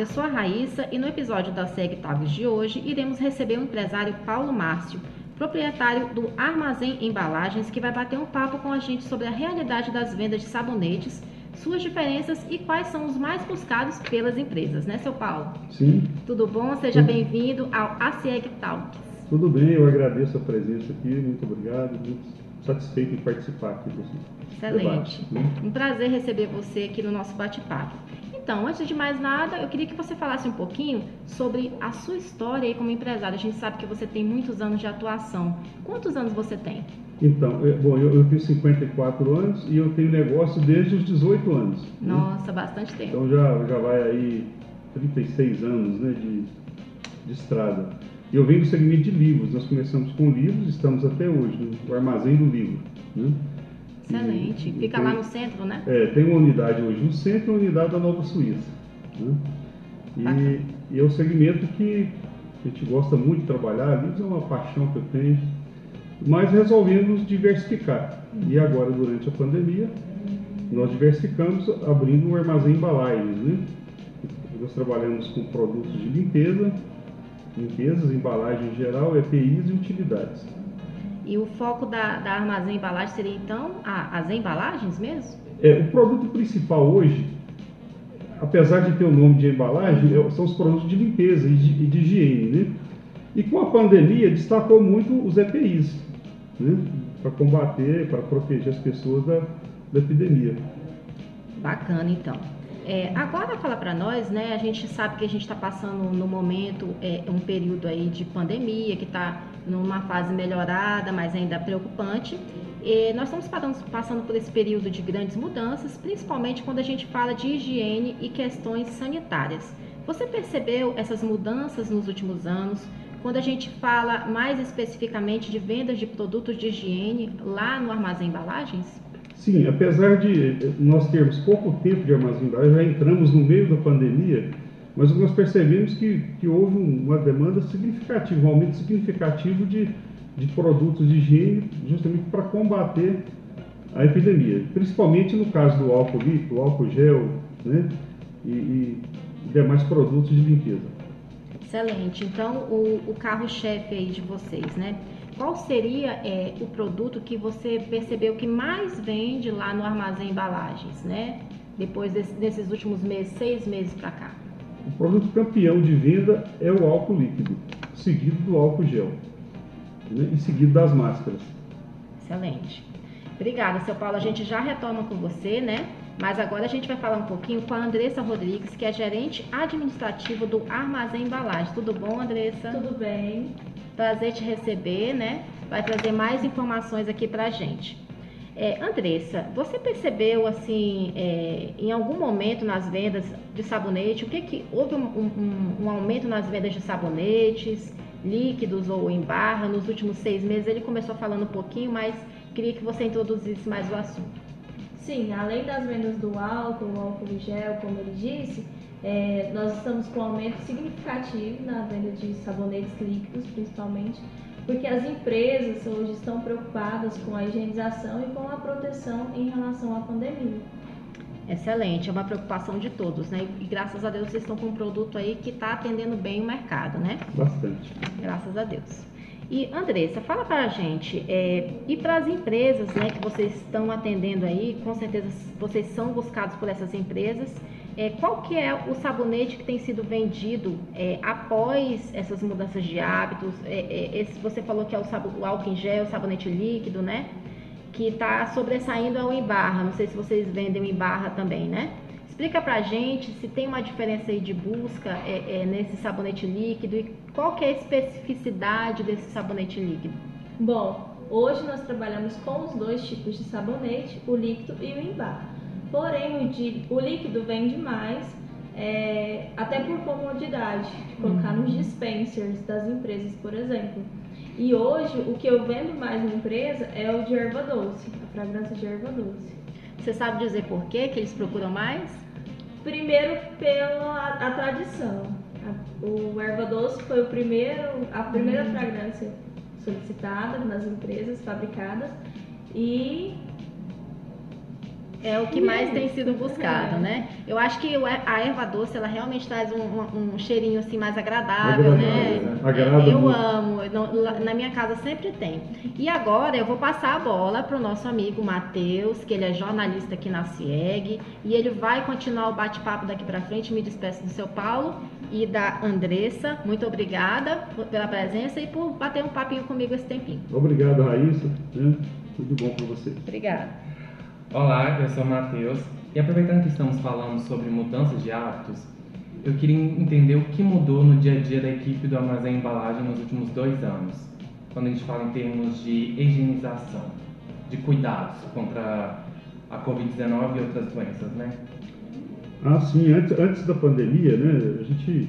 eu sou a Raíssa e no episódio da SEG Tags de hoje iremos receber o empresário Paulo Márcio, proprietário do Armazém Embalagens, que vai bater um papo com a gente sobre a realidade das vendas de sabonetes, suas diferenças e quais são os mais buscados pelas empresas, né, seu Paulo? Sim. Tudo bom? Seja bem-vindo ao ACEG Talks. Tudo bem, eu agradeço a presença aqui, muito obrigado, muito satisfeito em participar aqui desse Excelente. debate. né? Um prazer receber você aqui no nosso bate-papo. Então, antes de mais nada, eu queria que você falasse um pouquinho sobre a sua história aí como empresário. A gente sabe que você tem muitos anos de atuação. Quantos anos você tem? Então, é, bom, eu, eu tenho 54 anos e eu tenho negócio desde os 18 anos. né? Nossa, bastante tempo. Então já, já vai aí 36 anos né, de, de estrada. E eu venho do segmento de livros. Nós começamos com livros, estamos até hoje, no armazém do livro. Né? Excelente. Fica lá no centro, né? É, tem uma unidade hoje no centro e uma unidade da Nova Suíça. né? Bacana. E, e é um segmento que a gente gosta muito de trabalhar, livros é uma paixão que eu tenho, mas resolvemos diversificar. E agora, durante a pandemia, nós diversificamos abrindo um armazém embalagens. Né? Nós trabalhamos com produtos de limpeza, limpezas, embalagem em geral, EPIs e utilidades. E o foco da, da armazém embalagem seria então a- as embalagens mesmo? É, o produto principal hoje, apesar de ter o nome de embalagem, é- são os produtos de limpeza e de, e de higiene, né? E com a pandemia destacou muito os EPIs, né? Para combater, para proteger as pessoas da, da epidemia. Bacana, então. É, agora fala para nós, né? A gente sabe que a gente está passando no momento é, um período aí de pandemia que está numa fase melhorada, mas ainda preocupante. E nós estamos passando, por esse período de grandes mudanças, principalmente quando a gente fala de higiene e questões sanitárias. Você percebeu essas mudanças nos últimos anos? Quando a gente fala mais especificamente de vendas de produtos de higiene lá no armazém embalagens? Sim, apesar de nós termos pouco tempo de armazenagem, já entramos no meio da pandemia, mas nós percebemos que, que houve um- uma demanda significativa, um aumento significativo de, de produtos de higiene, justamente para combater a epidemia, principalmente no caso do álcool líquido, álcool gel, né, e, e demais produtos de limpeza. Excelente. Então, o, o carro-chefe aí de vocês, né? Qual seria é, o produto que você percebeu que mais vende lá no armazém embalagens, né? Depois desse- desses últimos meses, seis meses para cá. O produto campeão de venda é o álcool líquido, seguido do álcool gel, né, e seguido das máscaras. Excelente. Obrigada, seu Paulo. A gente já retoma com você, né? Mas agora a gente vai falar um pouquinho com a Andressa Rodrigues, que é gerente administrativa do Armazém Embalagens. Tudo bom, Andressa? Tudo bem. Prazer te receber, né? Vai trazer mais informações aqui pra gente. É, Andressa, você percebeu assim, é, em algum momento nas vendas de sabonete, o que que houve um, um- um aumento nas vendas de sabonetes, líquidos ou em barra nos últimos seis meses? Ele começou falando um pouquinho, mas queria que você introduzisse mais o assunto. Sim, além das vendas do álcool, o álcool gel, como ele disse, é, nós estamos com um aumento significativo na venda de sabonetes líquidos, principalmente, porque as empresas hoje estão preocupadas com a higienização e com a proteção em relação à pandemia. Excelente, é uma preocupação de todos, né? E graças a Deus vocês estão com um produto aí que está atendendo bem o mercado, né? Bastante. Graças a Deus. E Andressa, fala para a gente, é, e para as empresas né, que vocês estão atendendo aí, com certeza vocês são buscados por essas empresas, é, qual que é o sabonete que tem sido vendido é, após essas mudanças de hábitos? É, é, esse, você falou que é o, sabo, o álcool em gel, o sabonete líquido, né? Que está sobressaindo é o em barra, não sei se vocês vendem em barra também, né? Explica pra gente se tem uma diferença aí de busca é, é, nesse sabonete líquido e qual que é a especificidade desse sabonete líquido. Bom, hoje nós trabalhamos com os dois tipos de sabonete, o líquido e o em barra. Porém, o, de- o líquido vende mais, é, até por comodidade, de colocar nos dispensers das empresas, por exemplo. E hoje, o que eu vendo mais na empresa é o de erva doce, a fragrância de erva doce. Você sabe dizer por quê que eles procuram mais? Primeiro pela a tradição. A- o erva doce foi o primeiro, a primeira fragrância solicitada nas empresas fabricadas e é o que mais tem sido buscado, né? Eu acho que a erva doce, ela realmente traz um, um- cheirinho assim mais agradável, Agradável, né? né? Agrada eu amo, na minha casa sempre tem. E agora eu vou passar a bola para o nosso amigo Matheus, que ele é jornalista aqui na CIEG, e ele vai continuar o bate-papo daqui para frente. Me despeço do seu Paulo e da Andressa. Muito obrigada pela presença e por bater um papinho comigo esse tempinho. Obrigado, Raíssa. né? Tudo bom para você. Obrigada. Olá, eu sou o Matheus e aproveitando que estamos falando sobre mudanças de hábitos, eu queria entender o que mudou no dia a dia da equipe do Armazém Embalagem nos últimos dois anos, quando a gente fala em termos de higienização, de cuidados contra a Covid-19 e outras doenças, né? Ah, sim, antes, antes da pandemia, né, a gente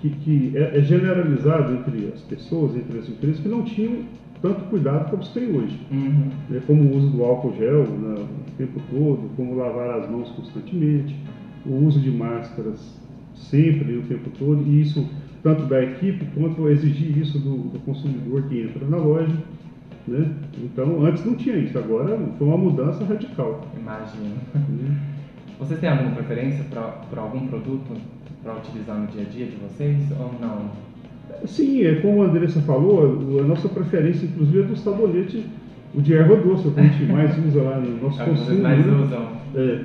que, que é, é generalizado entre as pessoas, entre as empresas, que não tinham tanto cuidado como se tem hoje. Uhum. né, como o uso do álcool gel né, o tempo todo, como lavar as mãos constantemente, o uso de máscaras sempre, o tempo todo, e isso tanto da equipe quanto exigir isso do, do consumidor que entra na loja. Né? Então, antes não tinha isso, agora foi uma mudança radical. Imagino. né? Vocês têm alguma preferência para algum produto para utilizar no dia a dia de vocês ou não? Sim, é como a Andressa falou, a nossa preferência, inclusive, é do sabonete, o de erva doce, é o que a gente mais usa lá no nosso É consumo. mais né? usam? É.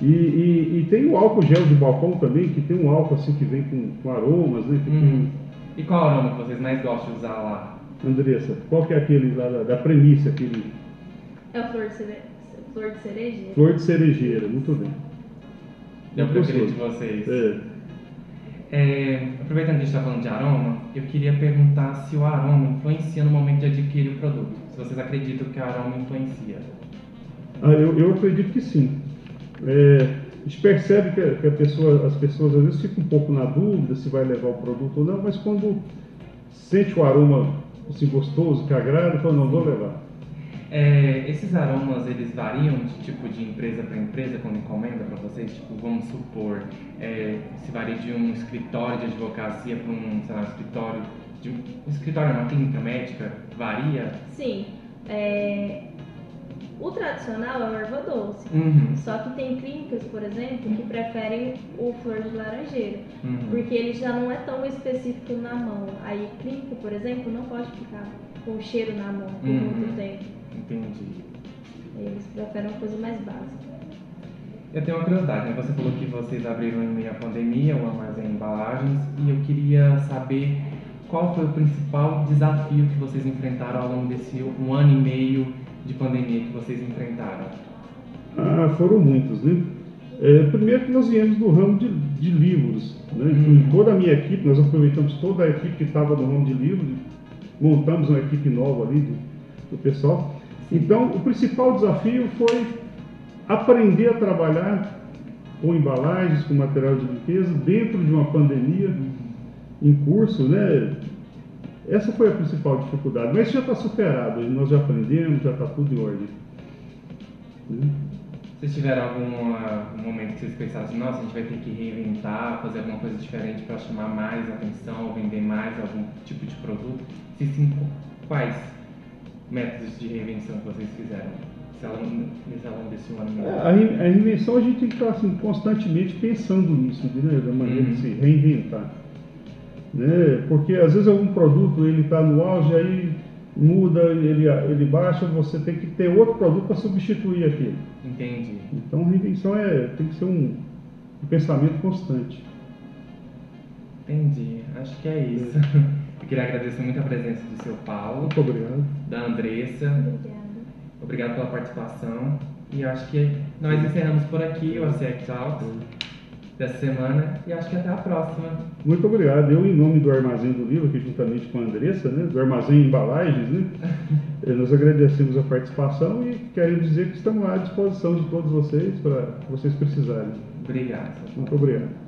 E, e- e tem o álcool gel de balcão também, que tem um álcool assim que vem com, com aromas, né? Que Uhum. E qual aroma que vocês mais gostam de usar lá? tem, Andressa, qual que é aquele lá da, da premissa, aquele É o flor de, cere... flor de cereja? flor de cerejeira, muito bem. É o preferido de vocês? É. É, aproveitando que a gente está falando de aroma, eu queria perguntar se o aroma influencia no momento de adquirir o produto. Se vocês acreditam que o aroma influencia. Ah, eu, eu acredito que sim. É, a gente percebe que, a, que a pessoa, as pessoas às vezes ficam um pouco na dúvida se vai levar o produto ou não, mas quando sente o aroma assim, gostoso, que agrada, fala, não, vou levar. É, esses aromas, eles variam de tipo de empresa para empresa quando encomenda para vocês? Tipo, vamos supor, é, se varia de um escritório de advocacia para um, sei lá, um escritório de um escritório, uma clínica médica, varia? Sim. é, O tradicional é o erva doce. Uhum. Só que tem clínicas, por exemplo, que preferem o flor de laranjeira, Uhum. porque ele já não é tão específico na mão. Aí, clínica, por exemplo, não pode ficar com o cheiro na mão por Uhum. muito tempo. Entendi. Eles preferem uma coisa mais básica. Eu tenho uma curiosidade, né? Você falou que vocês abriram em meio à pandemia o armazém de embalagens e eu queria saber qual foi o principal desafio que vocês enfrentaram ao longo desse um ano e meio de pandemia que vocês enfrentaram. Ah, foram muitos, né? É, primeiro que nós viemos do ramo de, de livros, né? Então, toda a minha equipe, nós aproveitamos toda a equipe que estava no ramo de livros, montamos uma equipe nova ali do, do pessoal. Então, o principal desafio foi aprender a trabalhar com embalagens, com material de limpeza, dentro de uma pandemia em curso, né? Essa foi a principal dificuldade, mas já está superado, nós já aprendemos, já está tudo em ordem. Vocês tiveram algum ah, momento que vocês pensaram assim, nossa, a gente vai ter que reinventar, fazer alguma coisa diferente para chamar mais atenção, vender mais algum tipo de produto? Se sim, quais métodos de reinvenção que vocês fizeram se nesse ao longo desse ano meio? A, a reinvenção a gente tem que estar assim, constantemente pensando nisso, né, da maneira Uhum. de se reinventar. Né? Porque às vezes algum produto ele está no auge, aí muda, ele, ele baixa, você tem que ter outro produto para substituir aquele. Entendi. Então reinvenção é, tem que ser um, um pensamento constante. Entendi. Acho que é isso. Eu queria agradecer muito a presença do seu Paulo, Muito obrigado. da Andressa. Obrigada. Obrigado pela participação. E acho que nós encerramos por aqui o ACEC Talks dessa semana. E acho que até a próxima. Muito obrigado. Eu, em nome do Armazém do Livro, aqui juntamente com a Andressa, né, do Armazém Embalagens, né, eh, nós agradecemos a participação e queremos dizer que estamos à disposição de todos vocês para vocês precisarem. Obrigado. Muito obrigado.